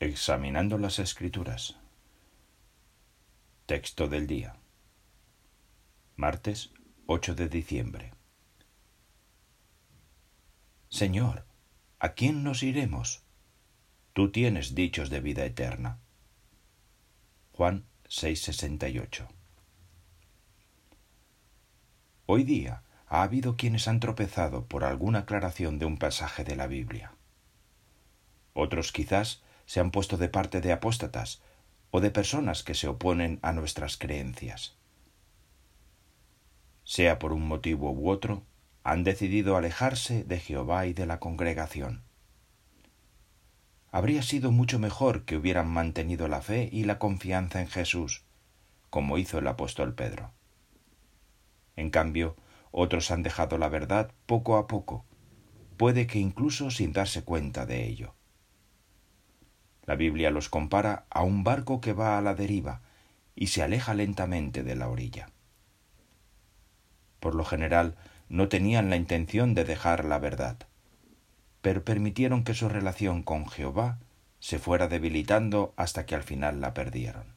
Examinando las Escrituras. Texto del día. Martes 8 de diciembre. Señor, ¿a quién nos iremos? Tú tienes dichos de vida eterna. Juan 6:68. Hoy día ha habido quienes han tropezado por alguna aclaración de un pasaje de la Biblia. Otros quizás se han puesto de parte de apóstatas o de personas que se oponen a nuestras creencias. Sea por un motivo u otro, han decidido alejarse de Jehová y de la congregación. Habría sido mucho mejor que hubieran mantenido la fe y la confianza en Jesús, como hizo el apóstol Pedro. En cambio, otros han dejado la verdad poco a poco, puede que incluso sin darse cuenta de ello. La Biblia los compara a un barco que va a la deriva y se aleja lentamente de la orilla. Por lo general, no tenían la intención de dejar la verdad, pero permitieron que su relación con Jehová se fuera debilitando hasta que al final la perdieron.